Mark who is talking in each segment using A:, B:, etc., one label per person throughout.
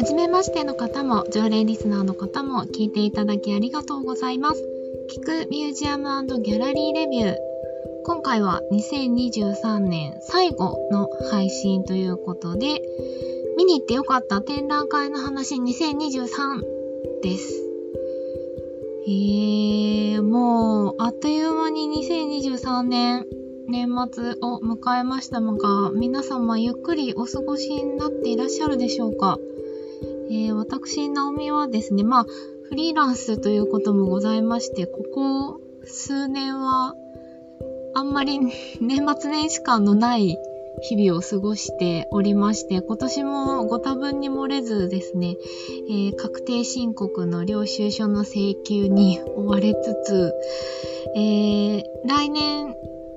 A: 初めましての方も、常連リスナーの方も聞いていただきありがとうございます。聞くミュージアムギャラリーレビュー。今回は2023年最後の配信ということで、見に行ってよかった展覧会の話2023です。えー、もう、あっという間に2023年、年末を迎えましたが、皆様ゆっくりお過ごしになっていらっしゃるでしょうか？えー、私、ナオミはですね、まあ、フリーランスということもございまして、ここ数年は、あんまり 年末年始感のない日々を過ごしておりまして、今年もご多分に漏れずですね、えー、確定申告の領収書の請求に追われつつ、えー、来年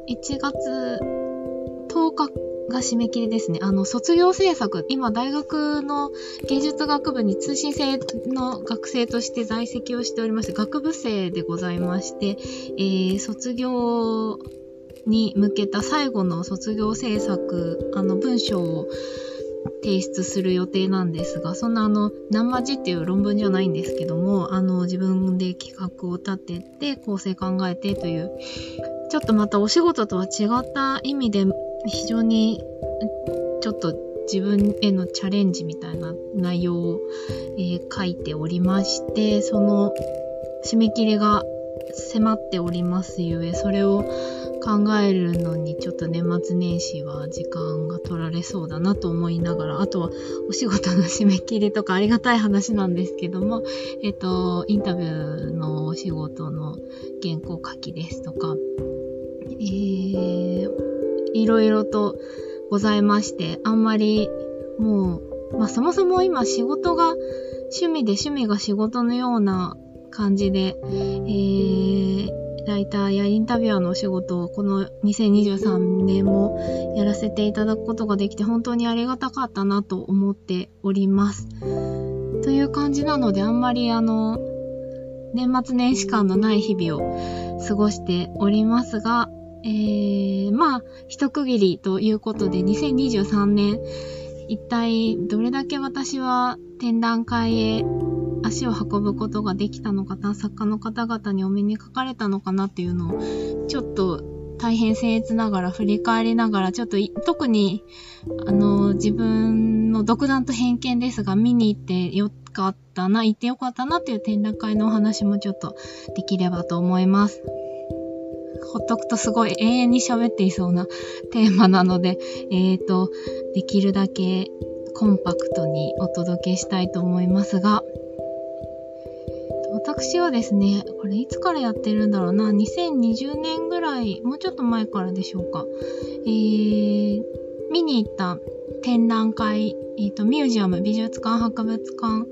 A: 1月10日が締め切りですね。あの、卒業制作、今大学の芸術学部に通信制の学生として在籍をしておりまして、学部生でございまして、えー、卒業に向けた最後の卒業制作、あの、文章を提出する予定なんですが、そんなあの、何マジっていう論文じゃないんですけども、あの、自分で企画を立てて、構成考えてという、ちょっとまたお仕事とは違った意味で非常にちょっと自分へのチャレンジみたいな内容を、えー、書いておりまして、その締め切りが迫っておりますゆえ、それを考えるのにちょっと年末年始は時間が取られそうだなと思いながら、あとはお仕事の締め切りとかありがたい話なんですけども、えっ、と、インタビューのお仕事の原稿書きですとか、えーいろいろとございまして、あんまりもう、まあそもそも今仕事が趣味で趣味が仕事のような感じで、えー、ライターやインタビュアーのお仕事をこの2023年もやらせていただくことができて本当にありがたかったなと思っております。という感じなのであんまりあの、年末年始感のない日々を過ごしておりますが、えー、まあ、一区切りということで、2023年、一体どれだけ私は展覧会へ足を運ぶことができたのかな、作家の方々にお目にかかれたのかなっていうのを、ちょっと大変僭越ながら振り返りながら、ちょっと特に、あの、自分の独断と偏見ですが、見に行ってよかったな、行ってよかったなっていう展覧会のお話もちょっとできればと思います。ほっとくとすごい永遠に喋っていそうなテーマなので、えーと、できるだけコンパクトにお届けしたいと思いますが、私はですね、これいつからやってるんだろうな、2020年ぐらい、もうちょっと前からでしょうか。えー、見に行った展覧会、えっ、ー、と、ミュージアム、美術館、博物館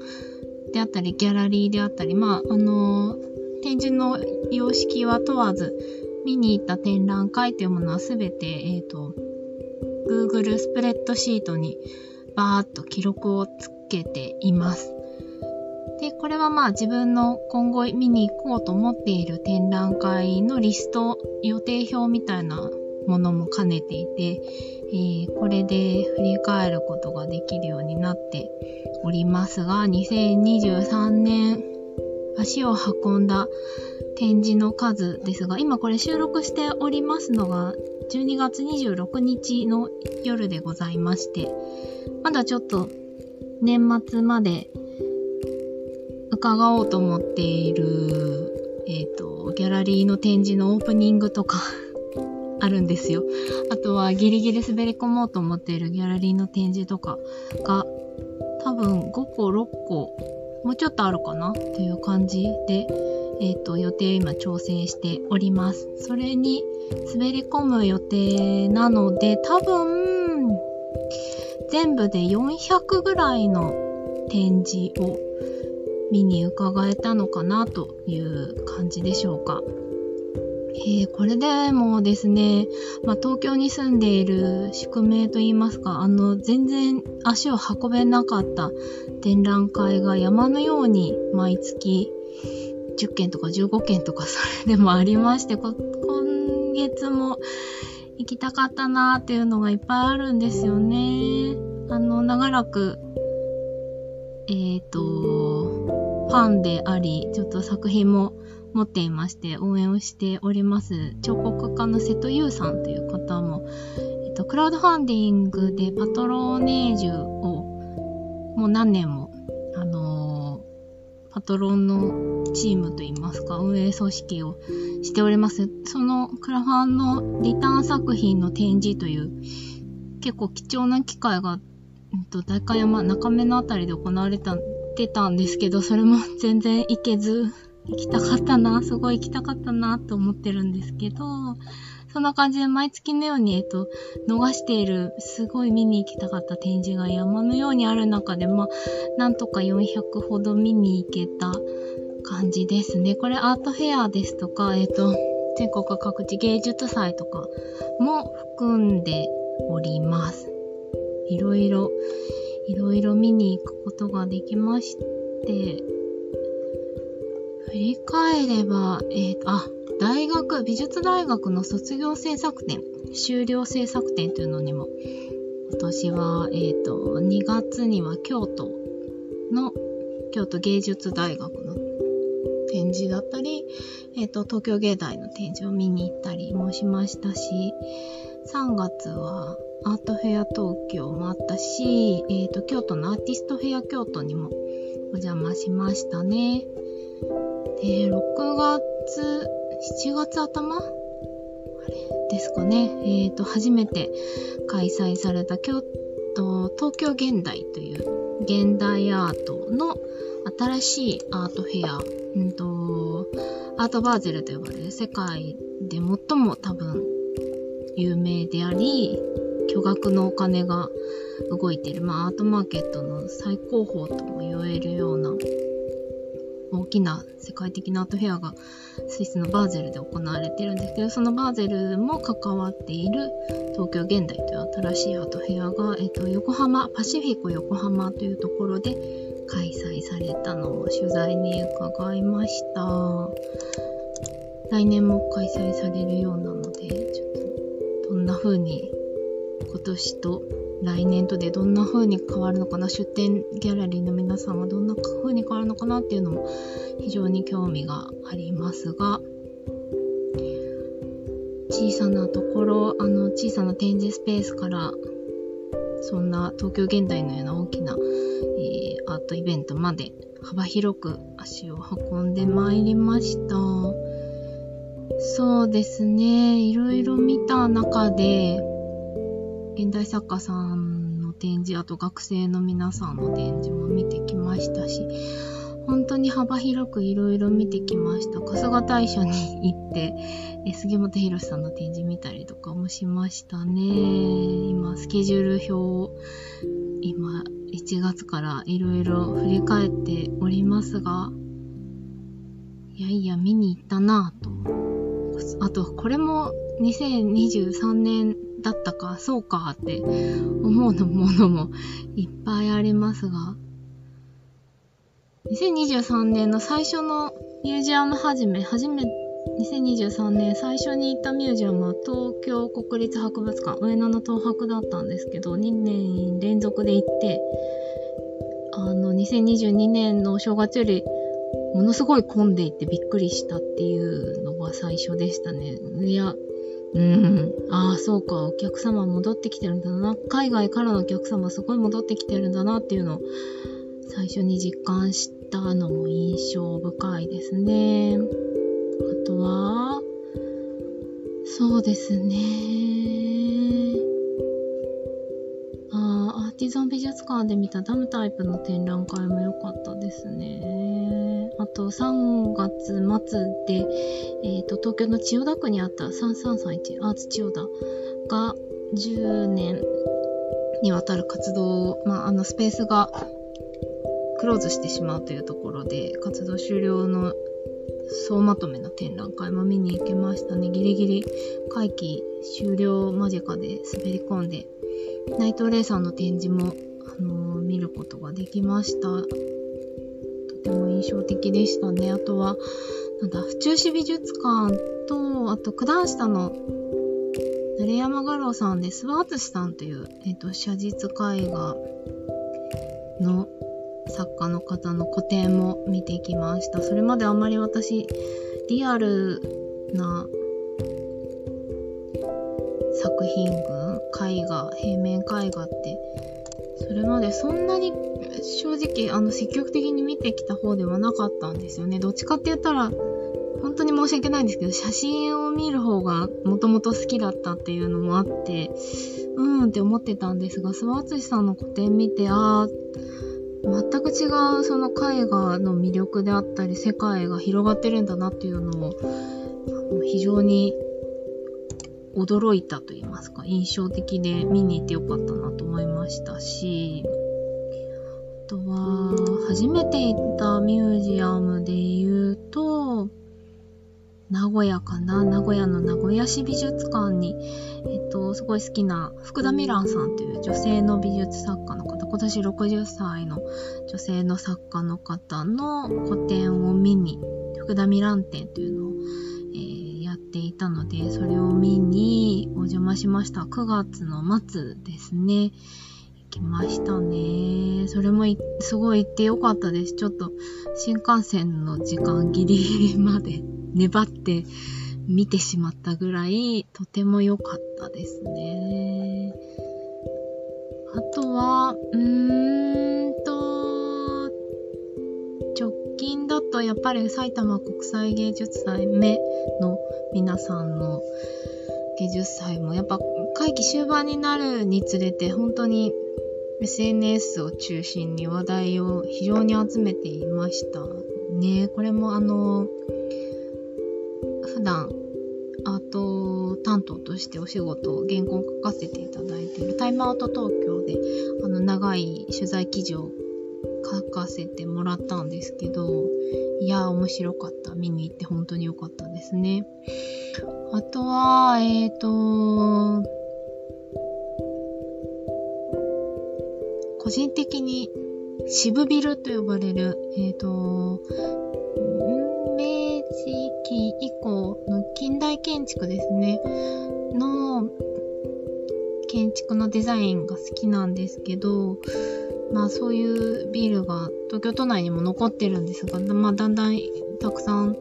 A: であったり、ギャラリーであったり、まあ、あのー、展示の様式は問わず、見に行った展覧会というものはすべて、えっ、ー、と、Google スプレッドシートにバーっと記録をつけています。で、これはまあ自分の今後見に行こうと思っている展覧会のリスト、予定表みたいなものも兼ねていて、えー、これで振り返ることができるようになっておりますが、2023年足を運んだ展示の数ですが、今これ収録しておりますのが12月26日の夜でございまして、まだちょっと年末まで伺おうと思っている、えっ、ー、と、ギャラリーの展示のオープニングとか あるんですよ。あとはギリギリ滑り込もうと思っているギャラリーの展示とかが多分5個6個もうちょっとあるかな？という感じで、えっ、ー、と、予定を今調整しております。それに滑り込む予定なので、多分、全部で400ぐらいの展示を見に伺えたのかなという感じでしょうか。えー、これでもですね、まあ、東京に住んでいる宿命といいますか、あの、全然足を運べなかった展覧会が山のように毎月10件とか15件とかそれでもありまして、今月も行きたかったなーっていうのがいっぱいあるんですよね。あの、長らく、ええっ、と、ファンであり、ちょっと作品も持っていまして応援をしております彫刻家の瀬戸優さんという方も、えっと、クラウドファンディングでパトローネージュをもう何年も、あのー、パトロンのチームといいますか運営組織をしております。そのクラファンのリターン作品の展示という結構貴重な機会が、うんと、代官山中目のあたりで行われたてたんですけど、それも全然行けず、行きたかったな、すごい行きたかったなと思ってるんですけど、そんな感じで毎月のように、えっと、逃している、すごい見に行きたかった展示が山のようにある中で、まあ、なんとか400ほど見に行けた感じですね。これアートフェアですとか、えっと、全国各地芸術祭とかも含んでおります。いろいろ、いろいろ見に行くことができまして、振り返れば、えっ、ー、と、あ、大学、美術大学の卒業制作展、修了制作展というのにも、今年は、えっ、ー、と、2月には京都の、京都芸術大学の展示だったり、えっ、ー、と、東京芸大の展示を見に行ったりもしましたし、3月はアートフェア東京もあったし、えっ、ー、と、京都のアーティストフェア京都にもお邪魔しましたね。で、6月、7月頭？あれ？ですかね。えっ、ー、と、初めて開催された京都、東京現代という現代アートの新しいアートフェア、うんと、アートバーゼルと呼ばれる世界で最も多分有名であり、巨額のお金が動いている、まあ、アートマーケットの最高峰とも言えるような大きな世界的なアートフェアがスイスのバーゼルで行われてるんですけど、そのバーゼルも関わっている東京現代という新しいアートフェアが、えっと、横浜、パシフィコ横浜というところで開催されたのを取材に伺いました。来年も開催されるようなので、ちょっとどんな風に今年と来年とでどんな風に変わるのかな出店ギャラリーの皆さんはどんな風に変わるのかなっていうのも非常に興味がありますが小さなところあの小さな展示スペースからそんな東京現代のような大きな、えー、アートイベントまで幅広く足を運んでまいりました。そうですね。いろいろ見た中で現代作家さんの展示、あと学生の皆さんの展示も見てきましたし、本当に幅広くいろいろ見てきました。春日大社に行って、え杉本博さんの展示見たりとかもしましたね。今、スケジュール表を、今、1月からいろいろ振り返っておりますが、いやいや、見に行ったなぁと。あと、これも2023年だったか、そうかって思うのものもいっぱいありますが、2023年の最初のミュージアム始め、初め、2023年最初に行ったミュージアムは東京国立博物館、上野の東博だったんですけど、2年連続で行って、あの、2022年の正月よりものすごい混んでいてびっくりしたっていうのが最初でしたね。いや、うん。ああ、そうか。お客様戻ってきてるんだな。海外からのお客様すごい戻ってきてるんだなっていうのを最初に実感したのも印象深いですね。あとは、そうですね。ああ、アーティザン美術館で見たダムタイプの展覧会も良かったですね。あと3月末で、え、ー、と、東京の千代田区にあった3331アーツ千代田が10年にわたる活動、まあ、あの、スペースがクローズしてしまうというところで、活動終了の総まとめの展覧会も見に行けましたね。ギリギリ会期終了間近で滑り込んで、内藤玲さんの展示も、あのー、見ることができました。印象的でしたね。あとは、なんだ、府中市美術館と、あと九段下の成山画廊さんで、スワーツさんという、えっ、ー、と、写実絵画の作家の方の個展も見てきました。それまであんまり私、リアルな作品群、絵画、平面絵画って、それまでそんなに正直、あの、積極的に見てきた方ではなかったんですよね。どっちかって言ったら、本当に申し訳ないんですけど、写真を見る方がもともと好きだったっていうのもあって、うーんって思ってたんですが、諏訪淳さんの個展見て、あー、全く違うその絵画の魅力であったり、世界が広がってるんだなっていうのを、非常に驚いたと言いますか、印象的で見に行ってよかったなと思いましたし、とは、初めて行ったミュージアムで言うと、名古屋かな？名古屋の名古屋市美術館に、えっと、すごい好きな福田ミランさんという女性の美術作家の方、今年60歳の女性の作家の方の個展を見に、福田ミラン展というのを、えー、やっていたので、それを見にお邪魔しました。9月の末ですね。きましたね。それもすごい行ってよかったです。ちょっと新幹線の時間ギリギリまで粘って見てしまったぐらい、とても良かったですね。あとは、うーんと、直近だとやっぱり埼玉国際芸術祭目の皆さんの芸術祭もやっぱ会期終盤になるにつれて本当に SNS を中心に話題を非常に集めていましたね。これもあの、普段アート担当としてお仕事原稿を書かせていただいているタイムアウト東京であの長い取材記事を書かせてもらったんですけどいや面白かった見に行って本当に良かったですねあとはえっ、ー、と人的に渋ビルと呼ばれるえっ、ー、と期以降の近代建築ですね、の建築のデザインが好きなんですけど、まあそういうビルが東京都内にも残ってるんですが、まあだんだんたくさん、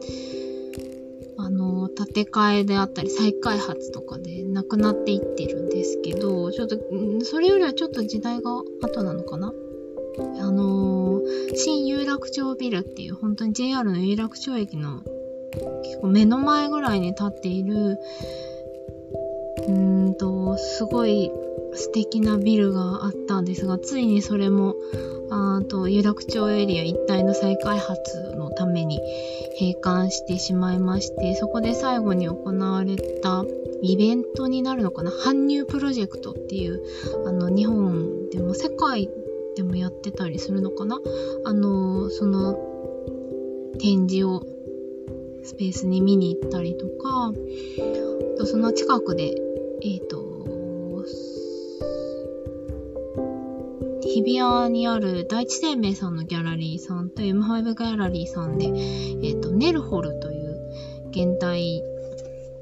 A: 建て替えであったり再開発とかでなくなっていってるんですけど、ちょっと、それよりはちょっと時代が後なのかな？あのー、新有楽町ビルっていう本当に JR の有楽町駅の結構目の前ぐらいに建っている、と、すごい素敵なビルがあったんですが、ついにそれも、あと、有楽町エリア一帯の再開発のために閉館してしまいまして、そこで最後に行われたイベントになるのかな搬入プロジェクトっていう、あの、日本でも世界でもやってたりするのかな？あの、その展示をスペースに見に行ったりとか、その近くで、えっ、ー、と、日比谷にある第一生命さんのギャラリーさんと M5 ギャラリーさんで、えっ、ー、と、ネルホルという現代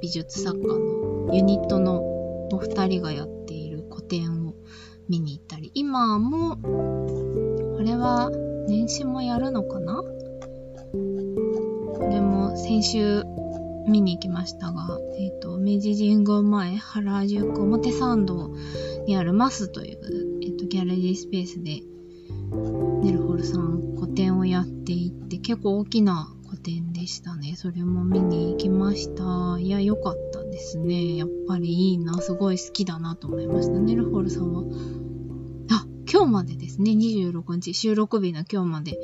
A: 美術作家のユニットのお二人がやっている個展を見に行ったり、今も、これは年始もやるのかな？これも先週見に行きましたが、えっ、ー、と、明治神宮前、原宿表参道にあるマスという、え、ー、と、ギャラリースペースで、ネルホルさん個展をやっていって、結構大きな個展でしたね。それも見に行きました。いや、良かったですね。やっぱりいいな、すごい好きだなと思いました。ネルホルさんは、あ、今日までですね、26日、収録日の今日まで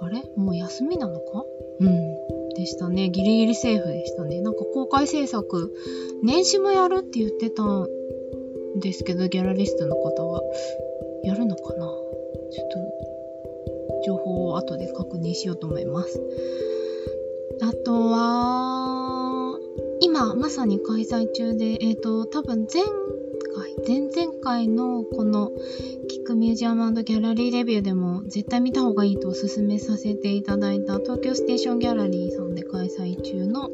A: あれ？もう休みなのか？うん。でしたね。ギリギリセーフでしたね。なんか公開制作、年始もやるって言ってたんですけど、ギャラリストの方は。やるのかな？ちょっと、情報を後で確認しようと思います。あとは、今まさに開催中で、えっ、ー、と、多分前回、前々回のこのキックミュージアムギャラリーレビューでも絶対見た方がいいとおすすめさせていただいた東京ステーションギャラリーさんで開催中の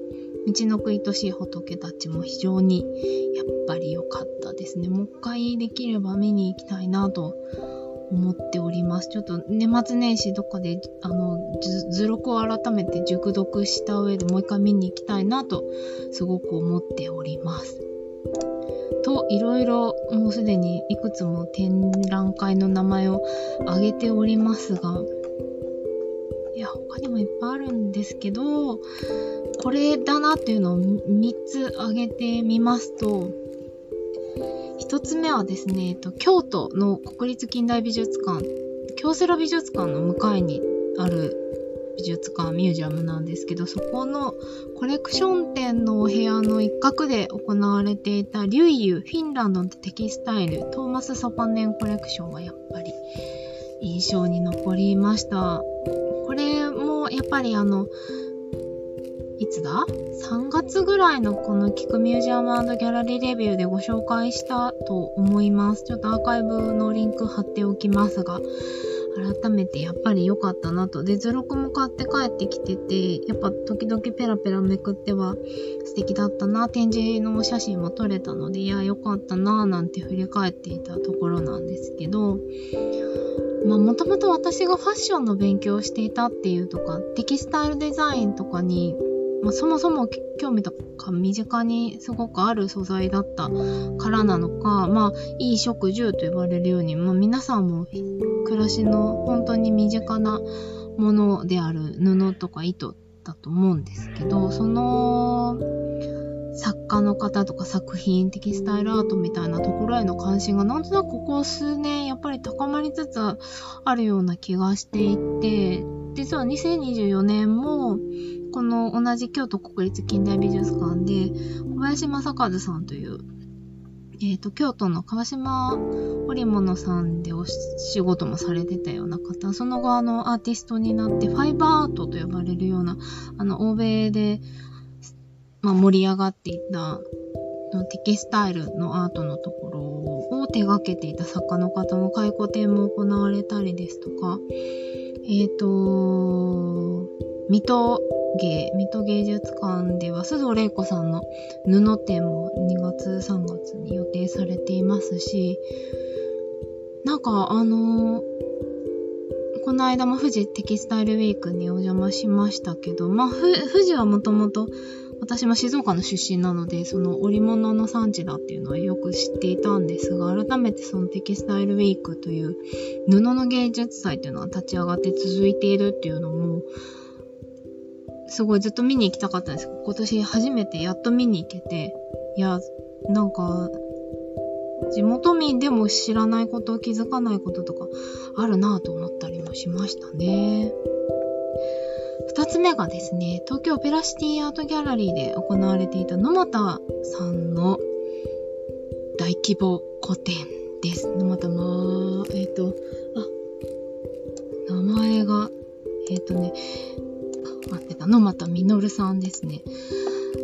A: 道のくいとしい仏たちも非常にやっぱり良かったですね。もう一回できれば見に行きたいなと思っております。ちょっと年末年始どっかで、あの、図録を改めて熟読した上でもう一回見に行きたいなと、すごく思っております。と、いろいろもうすでにいくつも展覧会の名前を挙げておりますが、いや、他にもいっぱいあるんですけど、これだなっていうのを3つ挙げてみますと、1つ目はですね、えっと京都の国立近代美術館、京セラ美術館の向かいにある美術館、ミュージアムなんですけど、そこのコレクション展のお部屋の一角で行われていたリュイユ、フィンランドのテキスタイル、トーマス・サパネンコレクションはやっぱり印象に残りました。これもやっぱりあの、いつだ ?3 月ぐらいのこのキクミュージアムギャラリーレビューでご紹介したと思います。ちょっとアーカイブのリンク貼っておきますが、改めてやっぱり良かったなと。で、図録も買って帰ってきてて、やっぱ時々ペラペラめくっては素敵だったな、展示の写真も撮れたので、いや、良かったな、なんて振り返っていたところなんですけど、まあ、もともと私がファッションの勉強をしていたっていうとか、テキスタイルデザインとかにまあ、そもそも興味とか身近にすごくある素材だったからなのか、まあ、いい食住と呼ばれるように、まあ、皆さんも暮らしの本当に身近なものである布とか糸だと思うんですけど、その作家の方とか作品、テキスタイルアートみたいなところへの関心がなんとなくここ数年やっぱり高まりつつあるような気がしていて、実は2024年もこの同じ京都国立近代美術館で、小林正和さんという、えっ、ー、と、京都の川島織物さんでお仕事もされてたような方、その後あのアーティストになって、ファイバーアートと呼ばれるような、あの、欧米で、まあ、盛り上がっていた、テキスタイルのアートのところを手掛けていた作家の方の回顧展も行われたりですとか、えっ、ー、と、水戸芸、水戸芸術館では須藤玲子さんの布展も2月3月に予定されていますし、なんかあのー、この間も富士テキスタイルウィークにお邪魔しましたけど、まあ、富士はもともと私も静岡の出身なので、その織物の産地だっていうのはよく知っていたんですが、改めてそのテキスタイルウィークという布の芸術祭っていうのが立ち上がって続いているっていうのも、すごいずっと見に行きたかったんですけど、今年初めてやっと見に行けて、いや、なんか、地元民でも知らないこと、気づかないこととかあるなぁと思ったりもしましたね。二つ目がですね、東京オペラシティアートギャラリーで行われていた野又さんの大規模個展です。野又まえっ、ー、と、あ、名前が、えっ、ー、とね、待ってたのまたみのるさんですね。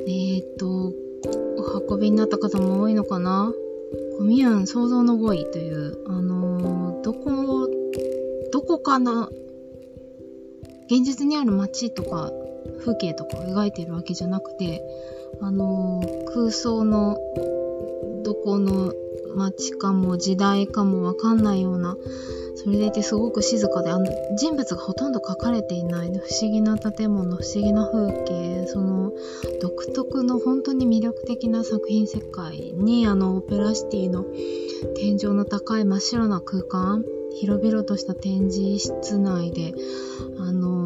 A: えっ、と、お運びになった方も多いのかな？コミューン創造の語彙という、あのー、どこ、どこかの、現実にある街とか風景とかを描いてるわけじゃなくて、あのー、空想のどこの街かも時代かもわかんないようなそれでいてすごく静かであの人物がほとんど描かれていない不思議な建物不思議な風景その独特の本当に魅力的な作品世界にあのオペラシティの天井の高い真っ白な空間広々とした展示室内であの、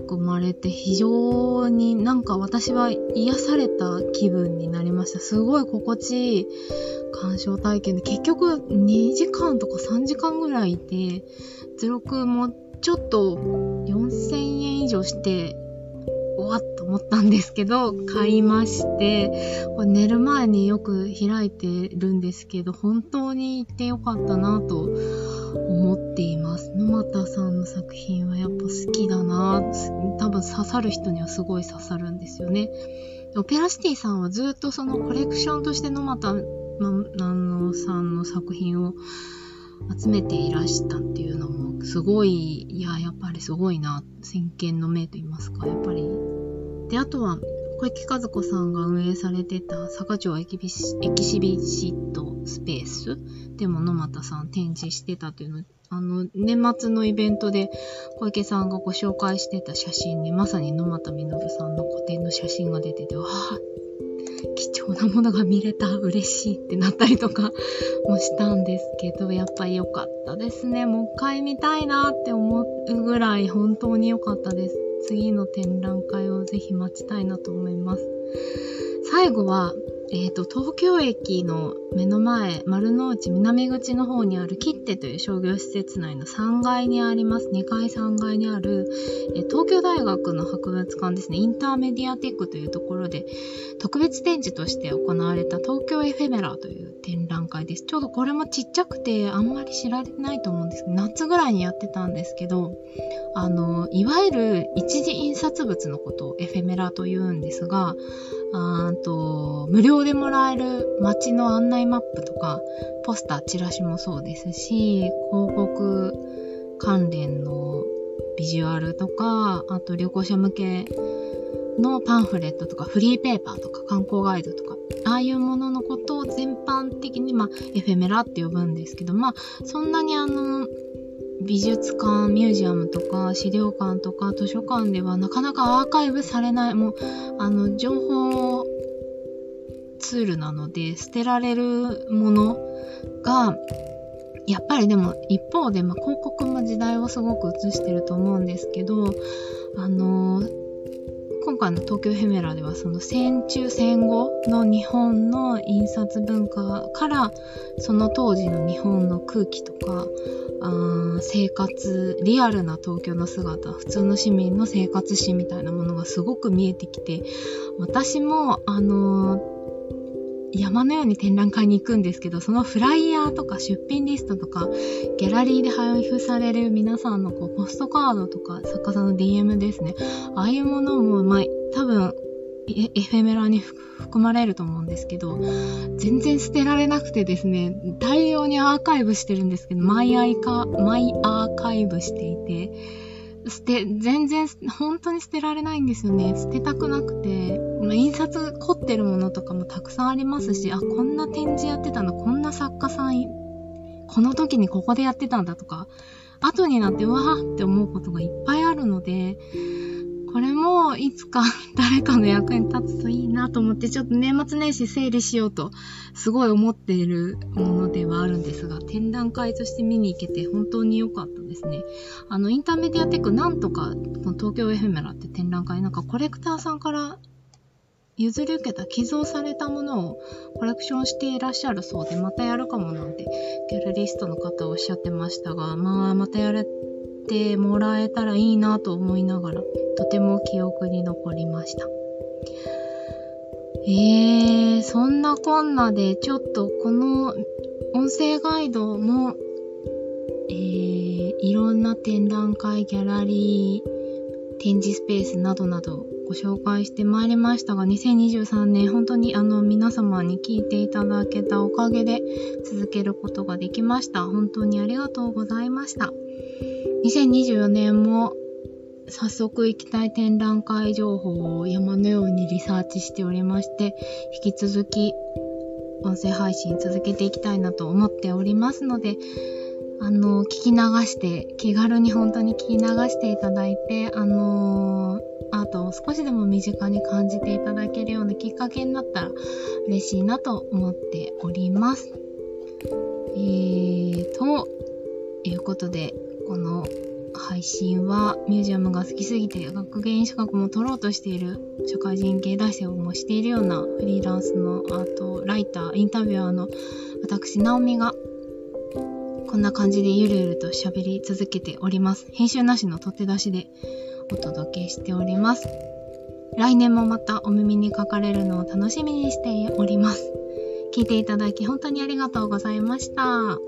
A: 囲まれて非常になんか私は癒された気分になりました。すごい心地いい鑑賞体験で結局2時間とか3時間ぐらいいて、ゼロクもちょっと4000円以上して、おわっと思ったんですけど、買いまして、これ寝る前によく開いてるんですけど、本当に行ってよかったなと思っています。野又さんの作品はやっぱ好きだな多分刺さる人にはすごい刺さるんですよね。オペラシティさんはずっとそのコレクションとして野又ま、南さんの作品を集めていらしたっていうのもすごい、いや、やっぱりすごいな、先見の明と言いますか、やっぱり。で、あとは、小池和子さんが運営されてた坂町エキシビシットスペース？でも野又さん展示してたというのあの、年末のイベントで小池さんがご紹介してた写真にまさに野俣実さんの個展の写真が出てて、わあ、貴重なものが見れた、嬉しいってなったりとか もしたんですけど、やっぱり良かったですね。もう一回見たいなって思うぐらい本当に良かったです。次の展覧会をぜひ待ちたいなと思います。最後は、えっ、ー、と、東京駅の目の前、丸の内南口の方にあるキッテという商業施設内の3階にあります、2階3階にある、えー、東京大学の博物館ですね、インターメディアテックというところで、特別展示として行われた東京エフェメラという展覧会です。ちょうどこれもちっちゃくてあんまり知られてないと思うんですけど、夏ぐらいにやってたんですけど、あの、いわゆる一次印刷物のことをエフェメラと言うんですが、あと無料でもらえる街の案内マップとか、ポスター、チラシもそうですし、広告関連のビジュアルとか、あと旅行者向けのパンフレットとか、フリーペーパーとか、観光ガイドとか、ああいうもののことを全般的に、まあ、エフェメラって呼ぶんですけど、まあ、そんなにあの、美術館、ミュージアムとか資料館とか図書館ではなかなかアーカイブされない、もう、あの、情報ツールなので捨てられるものが、やっぱりでも一方で、まあ、広告も時代をすごく映してると思うんですけど、あの今回の東京ヘメラではその戦中戦後の日本の印刷文化からその当時の日本の空気とかあ生活リアルな東京の姿普通の市民の生活史みたいなものがすごく見えてきて私もあのー山のように展覧会に行くんですけど、そのフライヤーとか出品リストとか、ギャラリーで配布される皆さんのこうポストカードとか、作家さんの DM ですね。ああいうものも、まあ、多分、エフェメラに含まれると思うんですけど、全然捨てられなくてですね、大量にアーカイブしてるんですけど、マイアイカ、マイアーカイブしていて、捨て、全然、本当に捨てられないんですよね。捨てたくなくて。印刷凝ってるものとかもたくさんありますし、あ、こんな展示やってたの、こんな作家さん、この時にここでやってたんだとか、後になってわーって思うことがいっぱいあるので、これもいつか誰かの役に立つといいなと思って、ちょっと年末年始整理しようと、すごい思っているものではあるんですが、展覧会として見に行けて本当に良かったですね。あの、インターメディアテックなんとか、東京エフェメラって展覧会、なんかコレクターさんから譲り受けた寄贈されたものをコレクションしていらっしゃるそうで、またやるかもなんて、ギャラリストの方おっしゃってましたが、まあ、またやれてもらえたらいいなと思いながら、とても記憶に残りました。えー、そんなこんなで、ちょっとこの音声ガイドも、えー、いろんな展覧会、ギャラリー、展示スペースなどなどご紹介してまいりましたが、2023年本当にあの皆様に聞いていただけたおかげで続けることができました。本当にありがとうございました。2024年も早速行きたい展覧会情報を山のようにリサーチしておりまして、引き続き音声配信続けていきたいなと思っておりますので、あの、聞き流して、気軽に本当に聞き流していただいて、あのー、アートを少しでも身近に感じていただけるようなきっかけになったら嬉しいなと思っております。えーと、いうことで、この配信はミュージアムが好きすぎて学芸員資格も取ろうとしている社会人芸大生をもしているようなフリーランスのアートライター、インタビュアーの私、ナオミがこんな感じでゆるゆると喋り続けております。編集なしの取って出しでお届けしております。来年もまたお耳にかかれるのを楽しみにしております。聞いていただき本当にありがとうございました。